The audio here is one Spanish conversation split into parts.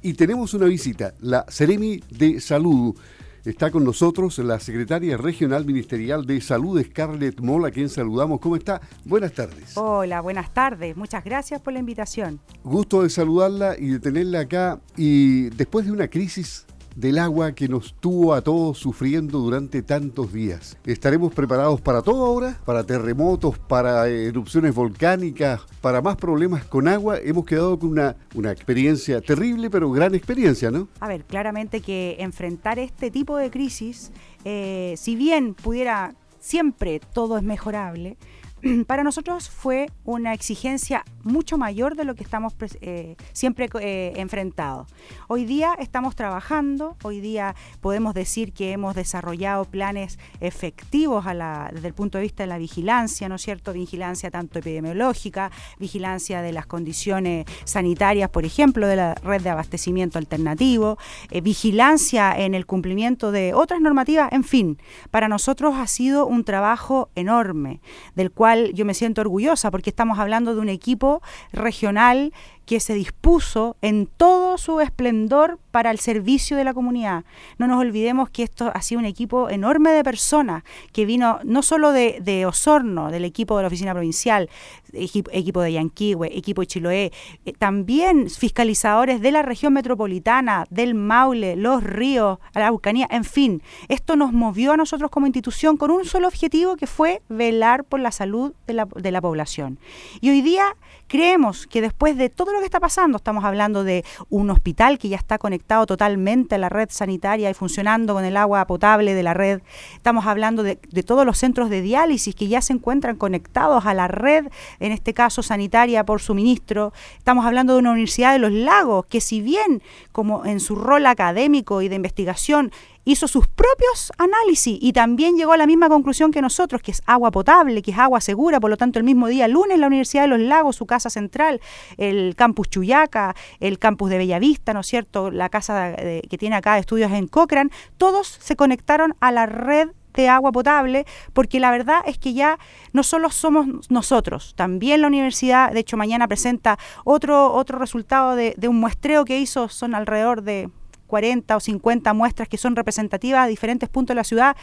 Y tenemos una visita, la Ceremi de Salud. Está con nosotros la secretaria regional ministerial de Salud, Scarlett Moll, a quien saludamos. ¿Cómo está? Buenas tardes. Hola, buenas tardes. Muchas gracias por la invitación. Gusto de saludarla y de tenerla acá. Y después de una crisis del agua que nos tuvo a todos sufriendo durante tantos días. ¿Estaremos preparados para todo ahora? ¿Para terremotos, para erupciones volcánicas, para más problemas con agua? Hemos quedado con una, una experiencia terrible, pero gran experiencia, ¿no? A ver, claramente que enfrentar este tipo de crisis, eh, si bien pudiera siempre todo es mejorable, para nosotros fue una exigencia mucho mayor de lo que estamos eh, siempre eh, enfrentados. Hoy día estamos trabajando, hoy día podemos decir que hemos desarrollado planes efectivos desde el punto de vista de la vigilancia, ¿no es cierto? Vigilancia tanto epidemiológica, vigilancia de las condiciones sanitarias, por ejemplo, de la red de abastecimiento alternativo, eh, vigilancia en el cumplimiento de otras normativas, en fin, para nosotros ha sido un trabajo enorme, del cual yo me siento orgullosa porque estamos hablando de un equipo regional que se dispuso en todo su esplendor para el servicio de la comunidad. No nos olvidemos que esto ha sido un equipo enorme de personas que vino no solo de, Osorno, del equipo de la oficina provincial, equipo, de Yanquihue, equipo de Chiloé, eh, también fiscalizadores de la región metropolitana, del Maule, los ríos, la Araucanía, en fin, esto nos movió a nosotros como institución con un solo objetivo que fue velar por la salud de la, de la población. Y hoy día creemos que después de todo lo que está pasando. Estamos hablando de un hospital que ya está conectado totalmente a la red sanitaria y funcionando con el agua potable de la red. Estamos hablando de, todos los centros de diálisis que ya se encuentran conectados a la red, en este caso sanitaria por suministro. Estamos hablando de una Universidad de los Lagos que si bien como en su rol académico y de investigación hizo sus propios análisis y también llegó a la misma conclusión que nosotros, que es agua potable, que es agua segura, por lo tanto el mismo día lunes la Universidad de los Lagos, su casa central, el campus Chuyaca, el campus de Bellavista, ¿no es cierto?, la casa que tiene acá estudios en Cochrane, todos se conectaron a la red de agua potable, porque la verdad es que ya no solo somos nosotros, también la universidad, de hecho mañana presenta otro, otro resultado de, de un muestreo que hizo, son alrededor de 40 o 50 muestras que son representativas a diferentes puntos de la ciudad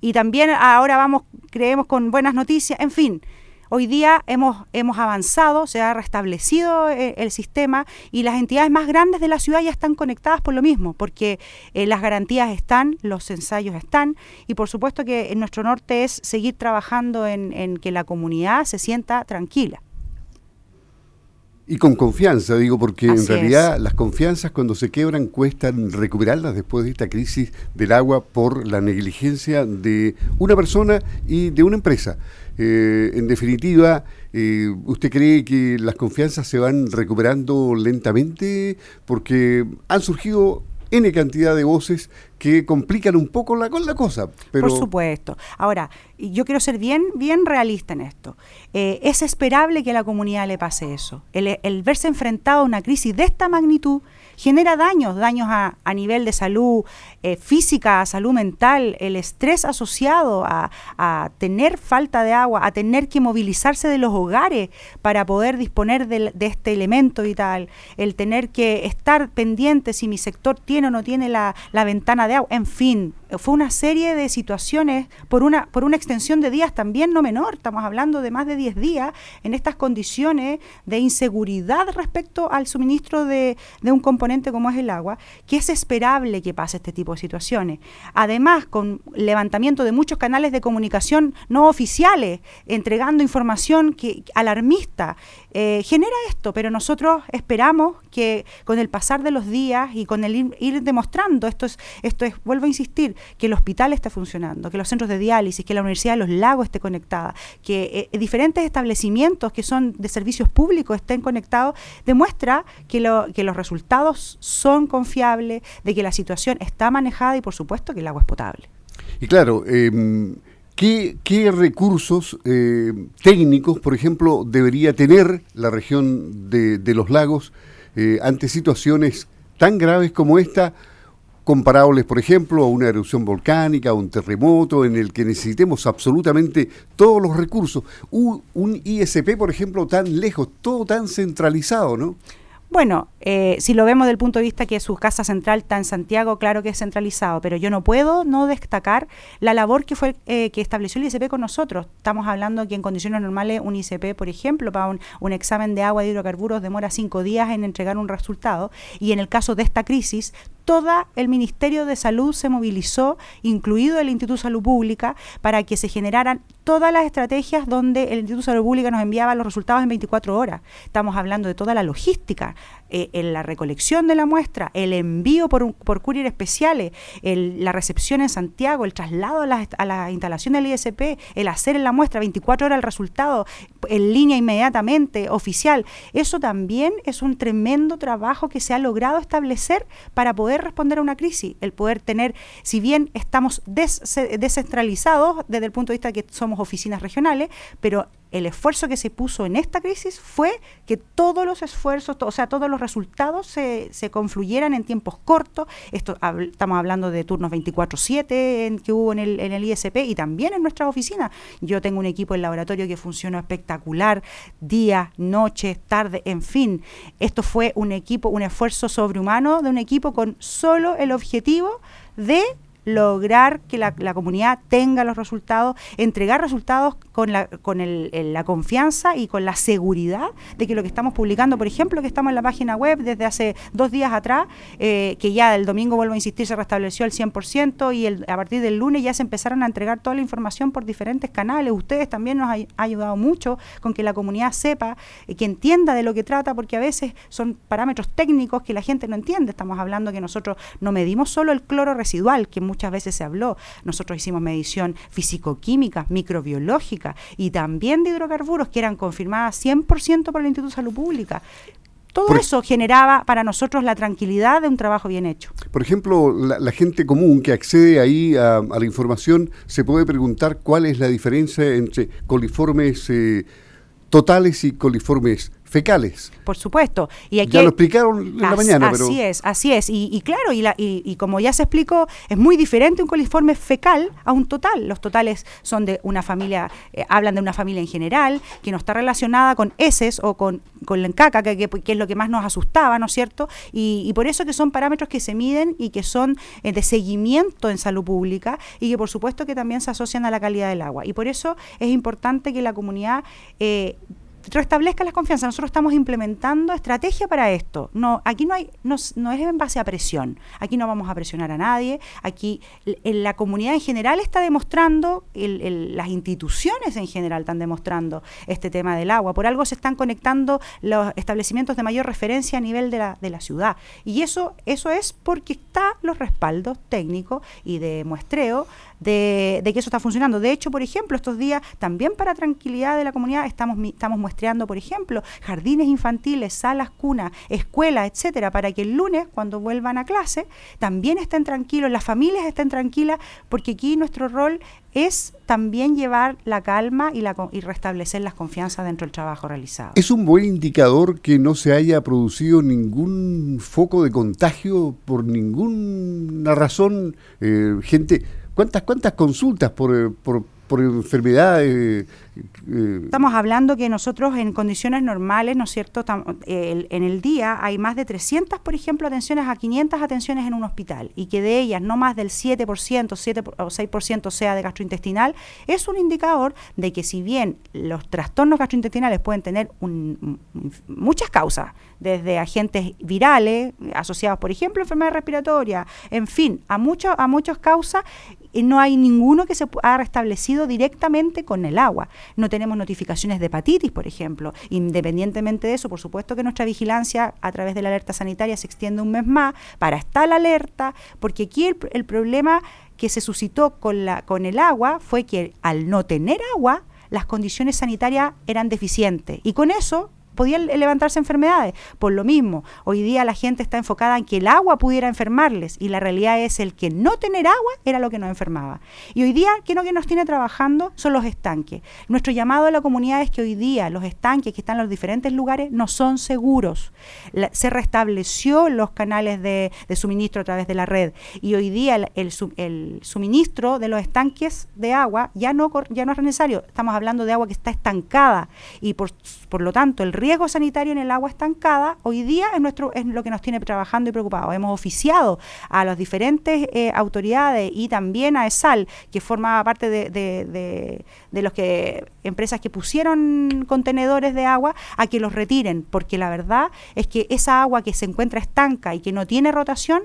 y también ahora vamos, creemos, con buenas noticias, en fin. Hoy día hemos, hemos avanzado, se ha restablecido eh, el, sistema y las entidades más grandes de la ciudad ya están conectadas por lo mismo, porque eh, las garantías están, los ensayos están y por supuesto que nuestro norte es seguir trabajando en que la comunidad se sienta tranquila. Y con confianza, digo, porque en realidad las confianzas cuando se quebran cuestan recuperarlas después de esta crisis del agua por la negligencia de una persona y de una empresa. Eh, en definitiva, eh, ¿usted cree que las confianzas se van recuperando lentamente? Porque han surgido N cantidad de voces que complican un poco la, la cosa. Pero... Por supuesto. Ahora, yo quiero ser bien, bien realista en esto. Eh, es esperable que a la comunidad le pase eso. El, el verse enfrentado a una crisis de esta magnitud genera daños, daños a, a nivel de salud eh, física, a salud mental, el estrés asociado a, a, tener falta de agua, a tener que movilizarse de los hogares para poder disponer de, de, este elemento vital, el tener que estar pendiente si mi sector tiene o no tiene la, la ventana de agua, en fin, fue una serie de situaciones por una, por una extensión de días también no menor, estamos hablando de más de 10 días en estas condiciones de inseguridad respecto al suministro de, de un componente como es el agua, que es esperable que pase este tipo de situaciones. Además, con levantamiento de muchos canales de comunicación no oficiales, entregando información que, alarmista, eh, genera esto, pero nosotros esperamos que con el pasar de los días y con el ir, demostrando, esto es, esto es, vuelvo a insistir, que el hospital esté funcionando, que los centros de diálisis, que la Universidad de los Lagos esté conectada, que eh, diferentes establecimientos que son de servicios públicos estén conectados, demuestra que, lo, que los resultados son confiables, de que la situación está manejada y por supuesto que el agua es potable. Y claro, eh, ¿Qué, recursos eh, técnicos, por ejemplo, debería tener la región de, los lagos eh, ante situaciones tan graves como esta, comparables, por ejemplo, a una erupción volcánica, a un terremoto, en el que necesitemos absolutamente todos los recursos? un ISP, por ejemplo, tan lejos, todo tan centralizado, ¿no? Bueno, eh, si lo vemos desde el punto de vista que su casa central está en Santiago, claro que es centralizado, pero yo no puedo no destacar la labor que fue eh, que estableció el ICP con nosotros. Estamos hablando que en condiciones normales un ICP, por ejemplo, para un, un examen de agua y hidrocarburos demora cinco días en entregar un resultado y en el caso de esta crisis todo el Ministerio de Salud se movilizó, incluido el Instituto de Salud Pública, para que se generaran todas las estrategias donde el Instituto de Salud Pública nos enviaba los resultados en 24 horas. Estamos hablando de toda la logística, eh, en la recolección de la muestra, el envío por, por courier especiales, la recepción en Santiago, el traslado a la, a la instalación del ISP, el hacer en la muestra 24 horas el resultado en línea inmediatamente, oficial. Eso también es un tremendo trabajo que se ha logrado establecer para poder responder a una crisis, el poder tener, si bien estamos descentralizados desde el punto de vista de que somos oficinas regionales, pero el esfuerzo que se puso en esta crisis fue que todos los esfuerzos, o sea, todos los resultados se, se confluyeran en tiempos cortos. Esto estamos hablando de turnos 24/7 que hubo en el, en el ISP y también en nuestras oficinas. Yo tengo un equipo en laboratorio que funcionó espectacular, día, noche, tarde, en fin. Esto fue un equipo, un esfuerzo sobrehumano de un equipo con solo el objetivo de lograr que la, comunidad tenga los resultados, entregar resultados con, la, con el, la confianza y con la seguridad de que lo que estamos publicando, por ejemplo, que estamos en la página web desde hace dos días atrás, eh, que ya el domingo, vuelvo a insistir, se restableció el 100% y el, a partir del lunes ya se empezaron a entregar toda la información por diferentes canales. Ustedes también nos han ayudado mucho con que la comunidad sepa, eh, que entienda de lo que trata, porque a veces son parámetros técnicos que la gente no entiende. Estamos hablando que nosotros no medimos solo el cloro residual, que muchas veces se habló. Nosotros hicimos medición físico-química, microbiológica y también de hidrocarburos que eran confirmadas 100% por el Instituto de Salud Pública. Todo eso generaba para nosotros la tranquilidad de un trabajo bien hecho. Por ejemplo, la, gente común que accede ahí a, la información se puede preguntar cuál es la diferencia entre coliformes eh, totales y coliformes fecales. Por supuesto. Y aquí ya lo explicaron en la mañana. Así es, así es. Y, claro, y, la, y, como ya se explicó, es muy diferente un coliforme fecal a un total. Los totales son de una familia, eh, hablan de una familia en general, que no está relacionada con heces o con, con la caca, que, que, es lo que más nos asustaba, ¿no es cierto? Y, por eso que son parámetros que se miden y que son eh, de seguimiento en salud pública y que por supuesto que también se asocian a la calidad del agua. Y por eso es importante que la comunidad... Eh, restablezca la confianza. Nosotros estamos implementando estrategia para esto. No, aquí no hay, no, es en base a presión. Aquí no vamos a presionar a nadie. Aquí la comunidad en general está demostrando, las instituciones en general están demostrando este tema del agua. Por algo se están conectando los establecimientos de mayor referencia a nivel de la, ciudad. Y eso, eso es porque están los respaldos técnicos y de muestreo de, que eso está funcionando. De hecho, por ejemplo, estos días, también para tranquilidad de la comunidad, estamos, estamos por ejemplo, jardines infantiles, salas, cunas, escuelas, etcétera, para que el lunes, cuando vuelvan a clase, también estén tranquilos, las familias estén tranquilas, porque aquí nuestro rol es también llevar la calma y, la, y restablecer las confianzas dentro del trabajo realizado. ¿Es un buen indicador que no se haya producido ningún foco de contagio por ninguna razón? Eh, gente ¿Cuántas, cuántas consultas por, eh, por, por enfermedades eh, Estamos hablando que nosotros en condiciones normales, ¿no es cierto? en el día hay más de 300, por ejemplo, atenciones a 500 atenciones en un hospital y que de ellas no más del 7%, 7 o 6% sea de gastrointestinal, es un indicador de que si bien los trastornos gastrointestinales pueden tener muchas causas, desde agentes virales asociados, por ejemplo, a enfermedad respiratoria, en fin, a, mucho, a muchas causas, no hay ninguno que se haya restablecido directamente con el agua no tenemos notificaciones de hepatitis, por ejemplo. Independientemente de eso, por supuesto que nuestra vigilancia a través de la alerta sanitaria se extiende un mes más para estar alerta, porque aquí el, problema que se suscitó con, la, con el agua fue que al no tener agua, las condiciones sanitarias eran deficientes. Y con eso podían levantarse enfermedades. Por lo mismo, hoy día la gente está enfocada en que el agua pudiera enfermarles y la realidad es el que no tener agua era lo que nos enfermaba. Y hoy día, ¿qué no que nos tiene trabajando? Son los estanques. Nuestro llamado a la comunidad es que hoy día los estanques que están en los diferentes lugares no son seguros. se restableció los canales de, suministro a través de la red y hoy día el, suministro de los estanques de agua ya no, ya no es necesario. Estamos hablando de agua que está estancada y por, por lo tanto el río riesgo sanitario en el agua estancada, hoy día es, nuestro, es lo que nos tiene trabajando y preocupado. Hemos oficiado a las diferentes eh, autoridades y también a ESAL, que formaba parte de, de, de, los que empresas que pusieron contenedores de agua, a que los retiren, porque la verdad es que esa agua que se encuentra estanca y que no tiene rotación,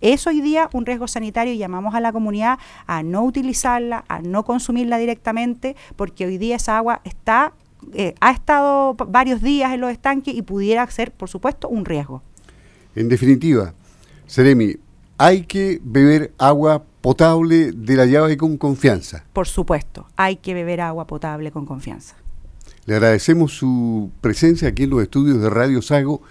es hoy día un riesgo sanitario y llamamos a la comunidad a no utilizarla, a no consumirla directamente, porque hoy día esa agua está eh, ha estado varios días en los estanques y pudiera ser, por supuesto, un riesgo. En definitiva, Seremi, hay que beber agua potable de la llave con confianza. Por supuesto, hay que beber agua potable con confianza. Le agradecemos su presencia aquí en los estudios de Radio Sago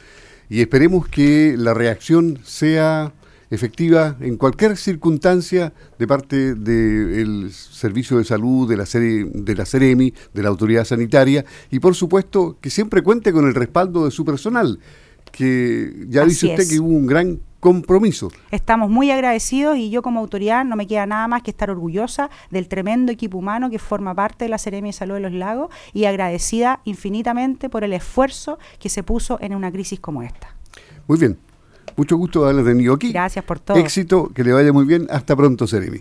y esperemos que la reacción sea efectiva en cualquier circunstancia de parte del Servicio de Salud, de la, serie, de la CEREMI, de la Autoridad Sanitaria y por supuesto que siempre cuente con el respaldo de su personal, que ya dice usted que hubo un gran compromiso. Estamos muy agradecidos y yo como autoridad no me queda nada más que estar orgullosa del tremendo equipo humano que forma parte de la Seremi de Salud de los Lagos y agradecida infinitamente por el esfuerzo que se puso en una crisis como esta. Muy bien, mucho gusto de haberle tenido aquí. Gracias por todo. Éxito, que le vaya muy bien. Hasta pronto, Seremi.